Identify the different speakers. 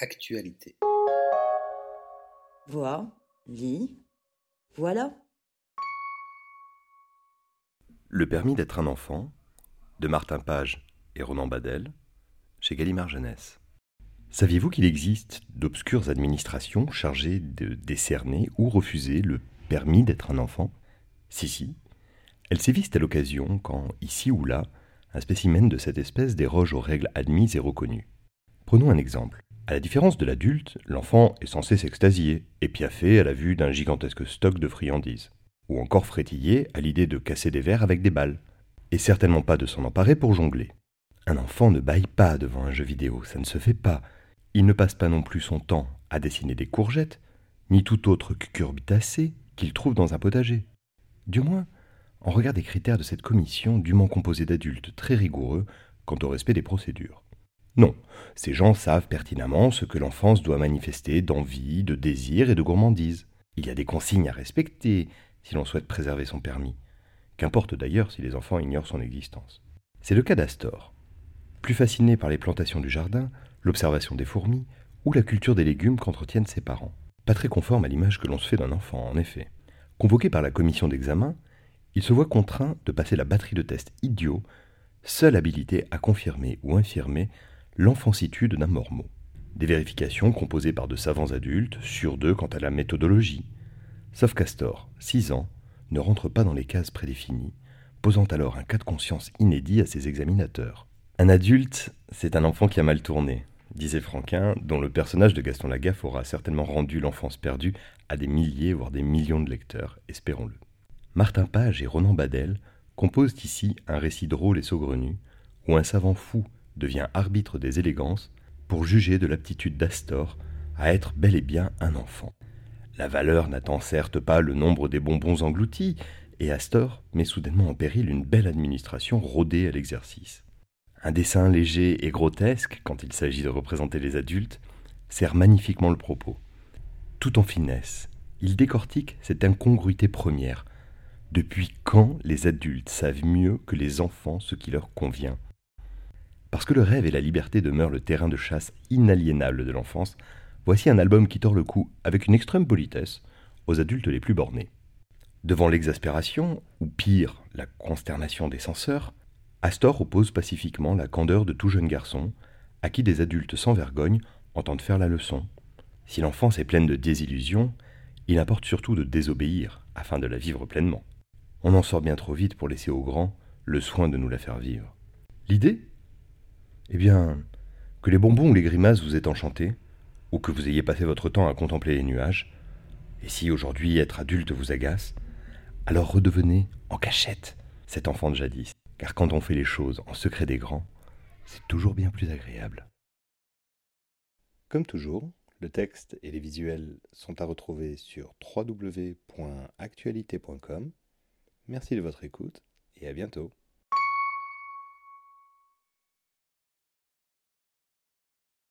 Speaker 1: Actualité.
Speaker 2: Vois, lis, voilà.
Speaker 3: Le permis d'être un enfant de Martin Page et Ronan Badel chez Gallimard Jeunesse. Saviez-vous qu'il existe d'obscures administrations chargées de décerner ou refuser le permis d'être un enfant? Si, si. Elles sévissent à l'occasion quand, ici ou là, un spécimen de cette espèce déroge aux règles admises et reconnues. Prenons un exemple. À la différence de l'adulte, l'enfant est censé s'extasier et piaffer à la vue d'un gigantesque stock de friandises, ou encore frétiller à l'idée de casser des verres avec des balles, et certainement pas de s'en emparer pour jongler. Un enfant ne baille pas devant un jeu vidéo, ça ne se fait pas. Il ne passe pas non plus son temps à dessiner des courgettes, ni tout autre cucurbitacé qu'il trouve dans un potager. Du moins, en regard des critères de cette commission dûment composée d'adultes très rigoureux quant au respect des procédures. Non, ces gens savent pertinemment ce que l'enfance doit manifester d'envie, de désir et de gourmandise. Il y a des consignes à respecter si l'on souhaite préserver son permis. Qu'importe d'ailleurs si les enfants ignorent son existence. C'est le cas d'Astor. Plus fasciné par les plantations du jardin, l'observation des fourmis ou la culture des légumes qu'entretiennent ses parents. Pas très conforme à l'image que l'on se fait d'un enfant, en effet. Convoqué par la commission d'examen, il se voit contraint de passer la batterie de tests idiots, seule habilité à confirmer ou infirmer l'enfancitude d'un mormot. Des vérifications composées par de savants adultes, sur d'eux quant à la méthodologie. Sauf Castor, 6 ans, ne rentre pas dans les cases prédéfinies, posant alors un cas de conscience inédit à ses examinateurs. Un adulte, c'est un enfant qui a mal tourné, disait Franquin, dont le personnage de Gaston Lagaffe aura certainement rendu l'enfance perdue à des milliers, voire des millions de lecteurs, espérons-le. Martin Page et Ronan Badel composent ici un récit drôle et saugrenu, où un savant fou devient arbitre des élégances pour juger de l'aptitude d'Astor à être bel et bien un enfant. La valeur n'attend certes pas le nombre des bonbons engloutis, et Astor met soudainement en péril une belle administration rodée à l'exercice. Un dessin léger et grotesque, quand il s'agit de représenter les adultes, sert magnifiquement le propos. Tout en finesse, il décortique cette incongruité première. Depuis quand les adultes savent mieux que les enfants ce qui leur convient? Parce que le rêve et la liberté demeurent le terrain de chasse inaliénable de l'enfance, voici un album qui tord le cou, avec une extrême politesse, aux adultes les plus bornés. Devant l'exaspération, ou pire, la consternation des censeurs, Astor oppose pacifiquement la candeur de tout jeune garçon, à qui des adultes sans vergogne entendent faire la leçon. Si l'enfance est pleine de désillusions, il importe surtout de désobéir, afin de la vivre pleinement. On en sort bien trop vite pour laisser aux grands le soin de nous la faire vivre. L'idée eh bien, que les bonbons ou les grimaces vous aient enchanté, ou que vous ayez passé votre temps à contempler les nuages, et si aujourd'hui être adulte vous agace, alors redevenez en cachette cet enfant de jadis, car quand on fait les choses en secret des grands, c'est toujours bien plus agréable. Comme toujours, le texte et les visuels sont à retrouver sur www.actualité.com. Merci de votre écoute et à bientôt.